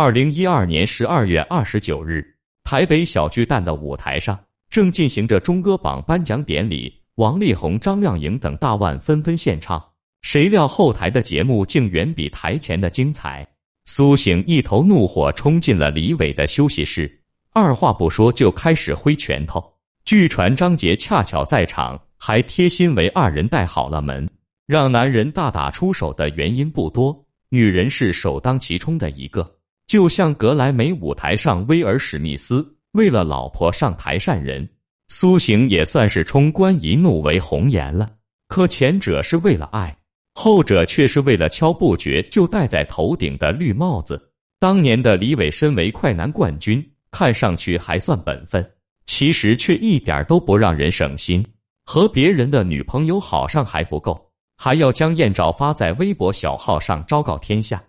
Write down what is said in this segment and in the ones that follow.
二零一二年十二月二十九日，台北小巨蛋的舞台上正进行着中歌榜颁奖典礼，王力宏、张靓颖等大腕纷纷献唱。谁料后台的节目竟远比台前的精彩。苏醒一头怒火冲进了李伟的休息室，二话不说就开始挥拳头。据传张杰恰巧在场，还贴心为二人带好了门。让男人大打出手的原因不多，女人是首当其冲的一个。就像格莱美舞台上威尔史密斯为了老婆上台善人，苏醒也算是冲冠一怒为红颜了。可前者是为了爱。后者却是为了敲不绝就戴在头顶的绿帽子。当年的李伟身为快男冠军，看上去还算本分，其实却一点都不让人省心。和别人的女朋友好上还不够，还要将艳照发在微博小号上昭告天下。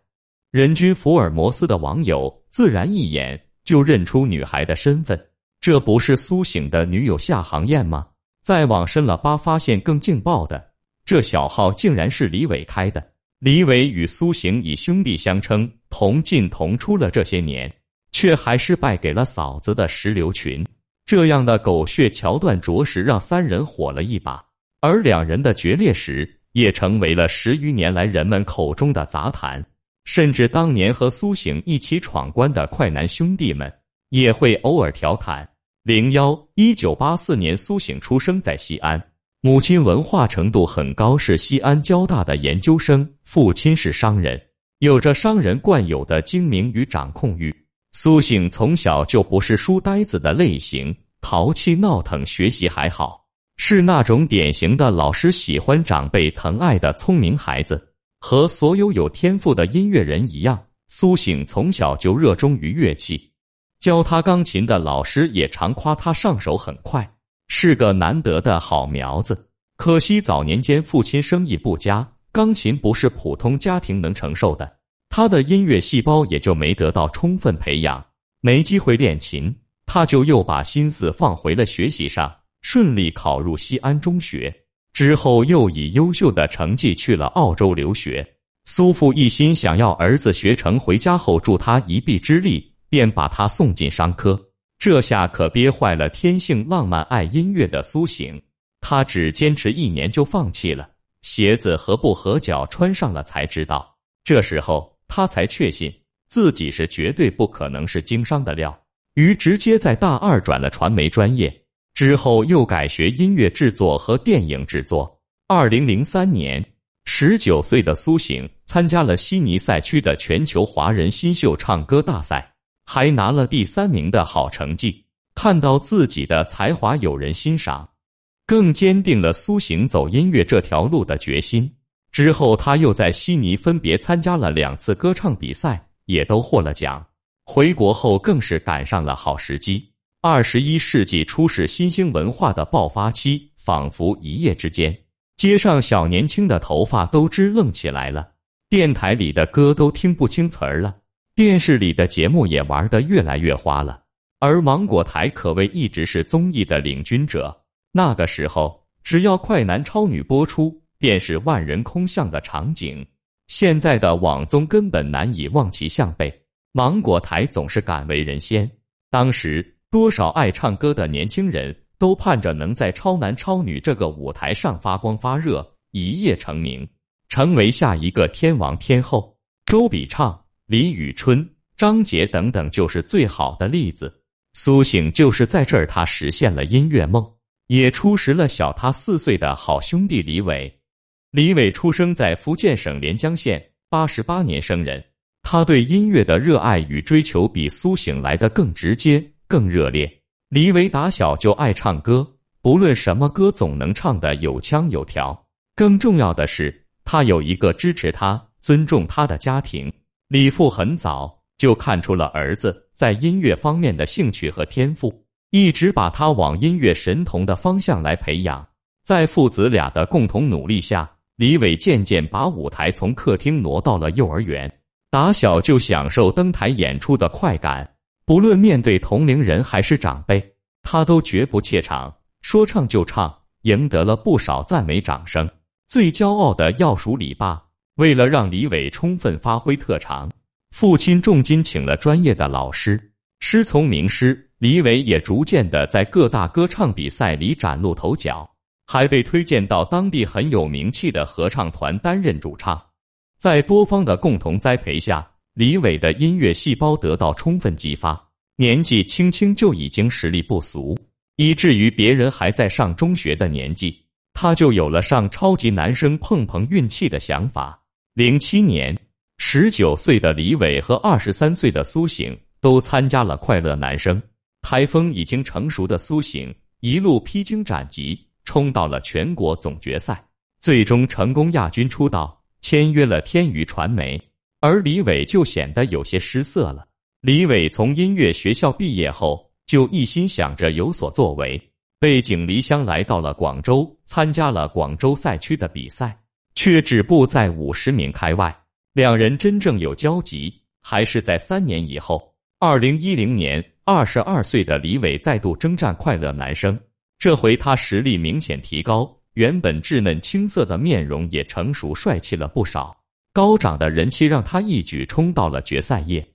人均福尔摩斯的网友自然一眼就认出女孩的身份，这不是苏醒的女友夏航燕吗？再往深了扒，发现更劲爆的。这小号竟然是李伟开的。李伟与苏醒以兄弟相称，同进同出了这些年，却还是败给了嫂子的石榴裙。这样的狗血桥段，着实让三人火了一把。而两人的决裂史，也成为了十余年来人们口中的杂谈。甚至当年和苏醒一起闯关的快男兄弟们，也会偶尔调侃。零幺，一九八四年，苏醒出生在西安。母亲文化程度很高，是西安交大的研究生。父亲是商人，有着商人惯有的精明与掌控欲。苏醒从小就不是书呆子的类型，淘气闹腾，学习还好，是那种典型的老师喜欢、长辈疼爱的聪明孩子。和所有有天赋的音乐人一样，苏醒从小就热衷于乐器。教他钢琴的老师也常夸他上手很快。是个难得的好苗子，可惜早年间父亲生意不佳，钢琴不是普通家庭能承受的，他的音乐细胞也就没得到充分培养，没机会练琴，他就又把心思放回了学习上，顺利考入西安中学，之后又以优秀的成绩去了澳洲留学。苏父一心想要儿子学成回家后助他一臂之力，便把他送进商科。这下可憋坏了天性浪漫爱音乐的苏醒，他只坚持一年就放弃了。鞋子合不合脚，穿上了才知道。这时候他才确信自己是绝对不可能是经商的料，于直接在大二转了传媒专业，之后又改学音乐制作和电影制作。二零零三年，十九岁的苏醒参加了悉尼赛区的全球华人新秀唱歌大赛。还拿了第三名的好成绩，看到自己的才华有人欣赏，更坚定了苏醒走音乐这条路的决心。之后，他又在悉尼分别参加了两次歌唱比赛，也都获了奖。回国后更是赶上了好时机。二十一世纪初是新兴文化的爆发期，仿佛一夜之间，街上小年轻的头发都支棱起来了，电台里的歌都听不清词儿了。电视里的节目也玩得越来越花了，而芒果台可谓一直是综艺的领军者。那个时候，只要快男超女播出，便是万人空巷的场景。现在的网综根本难以望其项背，芒果台总是敢为人先。当时，多少爱唱歌的年轻人都盼着能在超男超女这个舞台上发光发热，一夜成名，成为下一个天王天后。周笔畅。李宇春、张杰等等就是最好的例子。苏醒就是在这儿，他实现了音乐梦，也初识了小他四岁的好兄弟李伟。李伟出生在福建省连江县，八十八年生人。他对音乐的热爱与追求比苏醒来的更直接、更热烈。李伟打小就爱唱歌，不论什么歌总能唱得有腔有调。更重要的是，他有一个支持他、尊重他的家庭。李父很早就看出了儿子在音乐方面的兴趣和天赋，一直把他往音乐神童的方向来培养。在父子俩的共同努力下，李伟渐渐把舞台从客厅挪到了幼儿园。打小就享受登台演出的快感，不论面对同龄人还是长辈，他都绝不怯场，说唱就唱，赢得了不少赞美掌声。最骄傲的要数李爸。为了让李伟充分发挥特长，父亲重金请了专业的老师，师从名师，李伟也逐渐的在各大歌唱比赛里崭露头角，还被推荐到当地很有名气的合唱团担任主唱。在多方的共同栽培下，李伟的音乐细胞得到充分激发，年纪轻轻就已经实力不俗，以至于别人还在上中学的年纪，他就有了上超级男声碰碰运气的想法。零七年，十九岁的李伟和二十三岁的苏醒都参加了快乐男声，台风已经成熟的苏醒一路披荆斩棘，冲到了全国总决赛，最终成功亚军出道。签约了天娱传媒，而李伟就显得有些失色了。李伟从音乐学校毕业后，就一心想着有所作为，背井离乡来到了广州，参加了广州赛区的比赛，却止步在五十名开外。两人真正有交集，还是在三年以后，二零一零年，二十二岁的李伟再度征战快乐男声，这回他实力明显提高。原本稚嫩青涩的面容也成熟帅气了不少，高涨的人气让他一举冲到了决赛夜。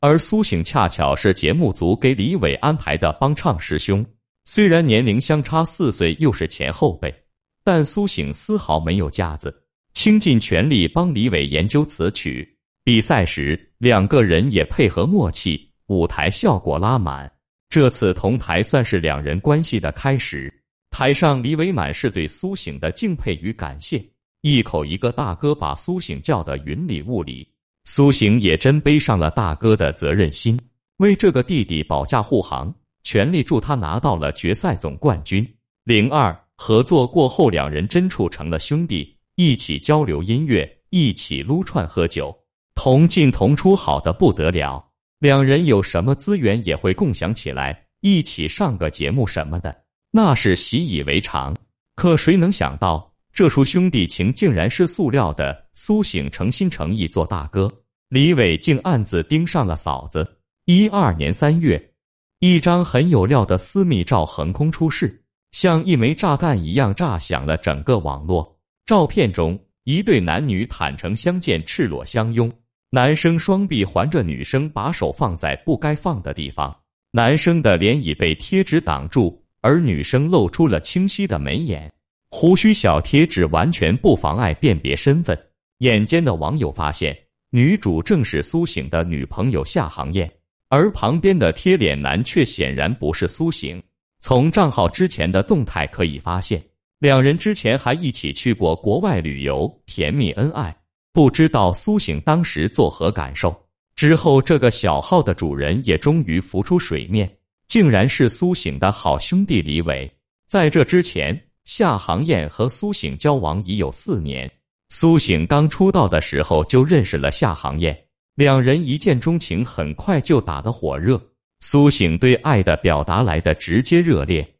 而苏醒恰巧是节目组给李伟安排的帮唱师兄，虽然年龄相差四岁，又是前后辈，但苏醒丝毫没有架子，倾尽全力帮李伟研究词曲。比赛时，两个人也配合默契，舞台效果拉满。这次同台算是两人关系的开始。台上，李伟满是对苏醒的敬佩与感谢，一口一个大哥，把苏醒叫得云里雾里。苏醒也真背上了大哥的责任心，为这个弟弟保驾护航，全力助他拿到了决赛总冠军。零二合作过后，两人真处成了兄弟，一起交流音乐，一起撸串喝酒，同进同出，好的不得了。两人有什么资源也会共享起来，一起上个节目什么的。那是习以为常，可谁能想到这出兄弟情竟然是塑料的？苏醒诚心诚意做大哥，李伟竟暗自盯上了嫂子。一二年三月，一张很有料的私密照横空出世，像一枚炸弹一样炸响了整个网络。照片中，一对男女坦诚相见，赤裸相拥，男生双臂环着女生，把手放在不该放的地方，男生的脸已被贴纸挡住。而女生露出了清晰的眉眼，胡须小贴纸完全不妨碍辨别身份。眼尖的网友发现，女主正是苏醒的女朋友夏航燕，而旁边的贴脸男却显然不是苏醒。从账号之前的动态可以发现，两人之前还一起去过国外旅游，甜蜜恩爱。不知道苏醒当时作何感受？之后，这个小号的主人也终于浮出水面。竟然是苏醒的好兄弟李伟。在这之前，夏航燕和苏醒交往已有四年。苏醒刚出道的时候就认识了夏航燕，两人一见钟情，很快就打得火热。苏醒对爱的表达来的直接热烈，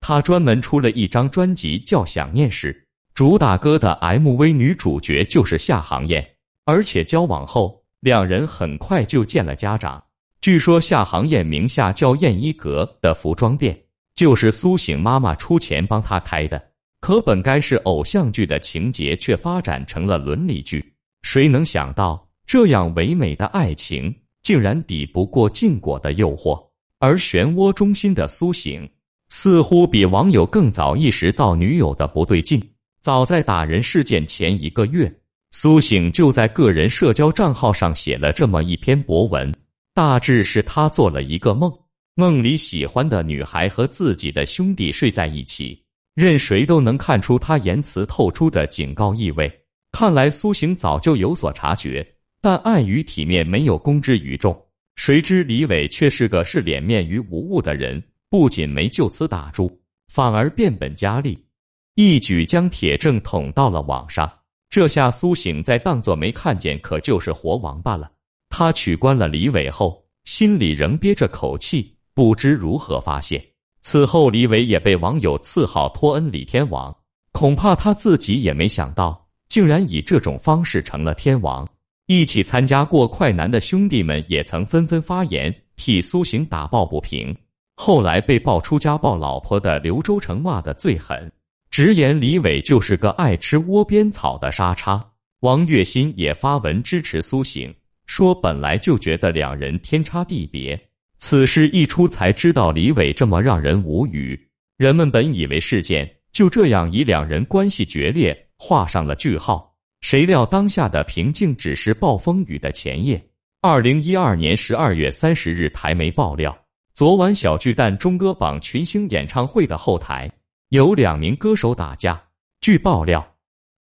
他专门出了一张专辑叫《想念时》，主打歌的 MV 女主角就是夏航燕，而且交往后，两人很快就见了家长。据说夏航燕名下叫燕衣阁的服装店，就是苏醒妈妈出钱帮他开的。可本该是偶像剧的情节，却发展成了伦理剧。谁能想到，这样唯美的爱情，竟然抵不过禁果的诱惑？而漩涡中心的苏醒，似乎比网友更早意识到女友的不对劲。早在打人事件前一个月，苏醒就在个人社交账号上写了这么一篇博文。大致是他做了一个梦，梦里喜欢的女孩和自己的兄弟睡在一起，任谁都能看出他言辞透出的警告意味。看来苏醒早就有所察觉，但碍于体面没有公之于众。谁知李伟却是个视脸面于无物的人，不仅没就此打住，反而变本加厉，一举将铁证捅到了网上。这下苏醒再当作没看见，可就是活王八了。他取关了李伟后，心里仍憋着口气，不知如何发泄。此后，李伟也被网友赐号托恩李天王，恐怕他自己也没想到，竟然以这种方式成了天王。一起参加过快男的兄弟们也曾纷纷发言，替苏醒打抱不平。后来被爆出家暴老婆的刘洲成骂的最狠，直言李伟就是个爱吃窝边草的沙叉。王栎鑫也发文支持苏醒。说本来就觉得两人天差地别，此事一出才知道李伟这么让人无语。人们本以为事件就这样以两人关系决裂画上了句号，谁料当下的平静只是暴风雨的前夜。二零一二年十二月三十日，台媒爆料，昨晚小巨蛋中歌榜群星演唱会的后台有两名歌手打架。据爆料，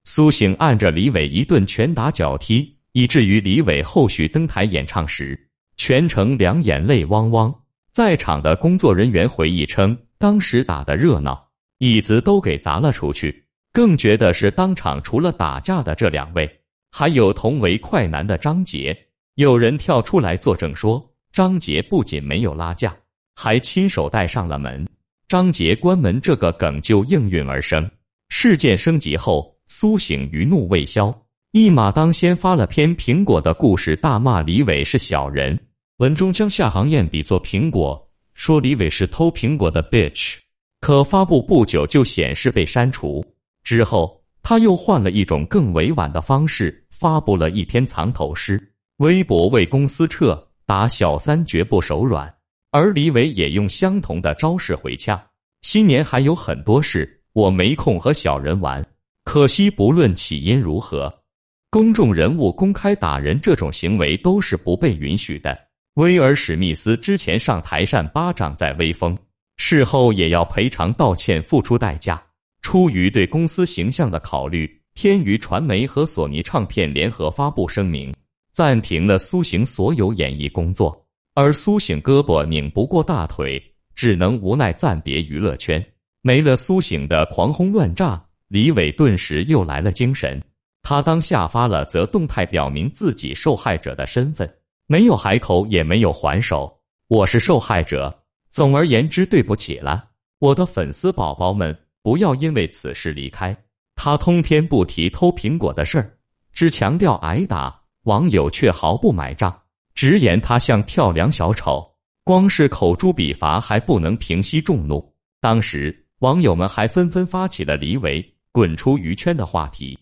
苏醒按着李伟一顿拳打脚踢。以至于李伟后续登台演唱时，全程两眼泪汪汪。在场的工作人员回忆称，当时打的热闹，椅子都给砸了出去。更绝的是，当场除了打架的这两位，还有同为快男的张杰。有人跳出来作证说，张杰不仅没有拉架，还亲手带上了门。张杰关门这个梗就应运而生。事件升级后，苏醒余怒未消。一马当先发了篇苹果的故事，大骂李伟是小人。文中将夏航燕比作苹果，说李伟是偷苹果的 bitch。可发布不久就显示被删除。之后他又换了一种更委婉的方式，发布了一篇藏头诗，微博为公司撤，打小三绝不手软。而李伟也用相同的招式回呛：新年还有很多事，我没空和小人玩。可惜不论起因如何。公众人物公开打人这种行为都是不被允许的。威尔史密斯之前上台扇巴掌在威风，事后也要赔偿道歉，付出代价。出于对公司形象的考虑，天娱传媒和索尼唱片联合发布声明，暂停了苏醒所有演艺工作。而苏醒胳膊拧不过大腿，只能无奈暂别娱乐圈。没了苏醒的狂轰乱炸，李伟顿时又来了精神。他当下发了则动态表明自己受害者的身份，没有海口，也没有还手，我是受害者。总而言之，对不起了，我的粉丝宝宝们，不要因为此事离开。他通篇不提偷苹果的事儿，只强调挨打，网友却毫不买账，直言他像跳梁小丑，光是口诛笔伐还不能平息众怒。当时网友们还纷纷发起了李伟滚出娱圈的话题。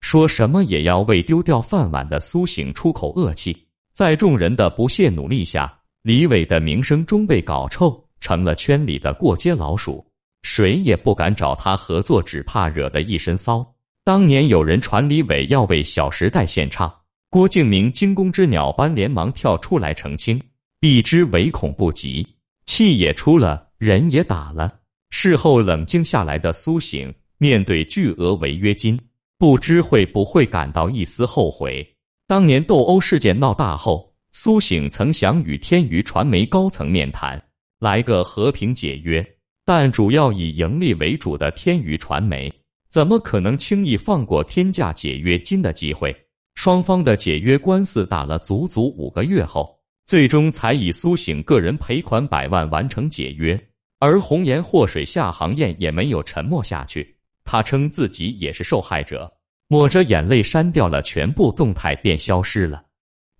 说什么也要为丢掉饭碗的苏醒出口恶气，在众人的不懈努力下，李伟的名声终被搞臭，成了圈里的过街老鼠，谁也不敢找他合作，只怕惹得一身骚。当年有人传李伟要为《小时代》献唱，郭敬明惊弓之鸟般连忙跳出来澄清，避之唯恐不及，气也出了，人也打了。事后冷静下来的苏醒，面对巨额违约金。不知会不会感到一丝后悔？当年斗殴事件闹大后，苏醒曾想与天娱传媒高层面谈，来个和平解约，但主要以盈利为主的天娱传媒，怎么可能轻易放过天价解约金的机会？双方的解约官司打了足足五个月后，最终才以苏醒个人赔款百万完成解约，而红颜祸水夏航燕也没有沉默下去。他称自己也是受害者，抹着眼泪删掉了全部动态，便消失了。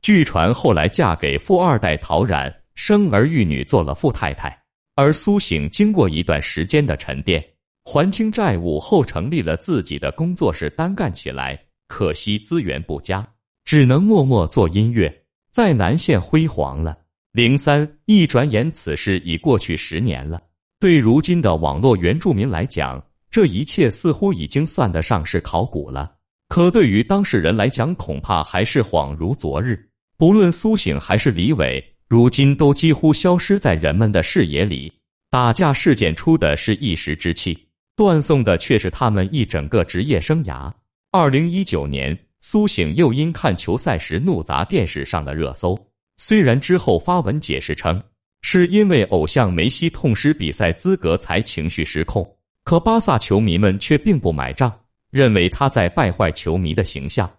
据传后来嫁给富二代陶然，生儿育女，做了富太太。而苏醒经过一段时间的沉淀，还清债务后，成立了自己的工作室，单干起来。可惜资源不佳，只能默默做音乐，在南线辉煌了。零三一转眼，此事已过去十年了。对如今的网络原住民来讲，这一切似乎已经算得上是考古了，可对于当事人来讲，恐怕还是恍如昨日。不论苏醒还是李伟，如今都几乎消失在人们的视野里。打架事件出的是一时之气，断送的却是他们一整个职业生涯。二零一九年，苏醒又因看球赛时怒砸电视上的热搜，虽然之后发文解释称，是因为偶像梅西痛失比赛资格才情绪失控。可巴萨球迷们却并不买账，认为他在败坏球迷的形象。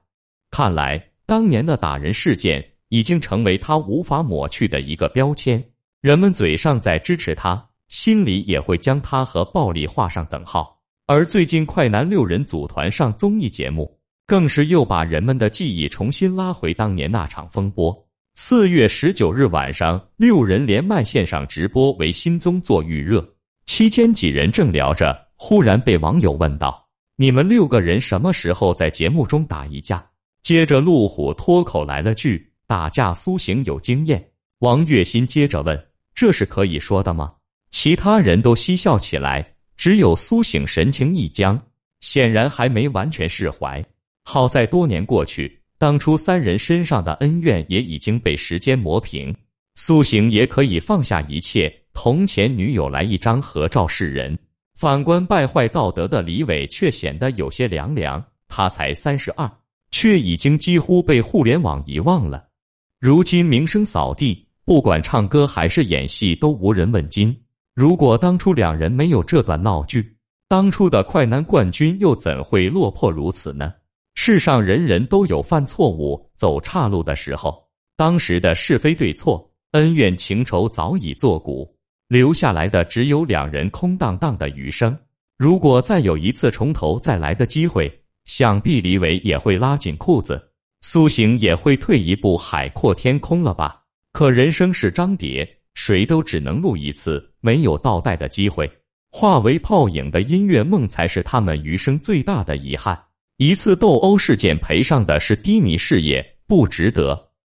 看来当年的打人事件已经成为他无法抹去的一个标签。人们嘴上在支持他，心里也会将他和暴力画上等号。而最近快男六人组团上综艺节目，更是又把人们的记忆重新拉回当年那场风波。四月十九日晚上，六人连麦线上直播为新综做预热。期间几人正聊着，忽然被网友问到：“你们六个人什么时候在节目中打一架？”接着陆虎脱口来了句：“打架苏醒有经验。王月心接着问：“这是可以说的吗？”其他人都嬉笑起来，只有苏醒神情一僵，显然还没完全释怀。好在多年过去，当初三人身上的恩怨也已经被时间磨平，苏醒也可以放下一切，同前女友来一张合照示人。反观败坏道德的李伟，却显得有些凉凉。他才三十二，却已经几乎被互联网遗忘了。如今名声扫地，不管唱歌还是演戏，都无人问津。如果当初两人没有这段闹剧，当初的快男冠军又怎会落魄如此呢？世上人人都有犯错误、走岔路的时候，当时的是非对错、恩怨情仇早已作古，留下来的只有两人空荡荡的余生。如果再有一次从头再来的机会，想必李伟也会拉紧裤子，苏醒也会退一步，海阔天空了吧？可人生是张碟，谁都只能录一次，没有倒带的机会。化为泡影的音乐梦，才是他们余生最大的遗憾。一次斗殴事件赔上的是低迷事业，不值得。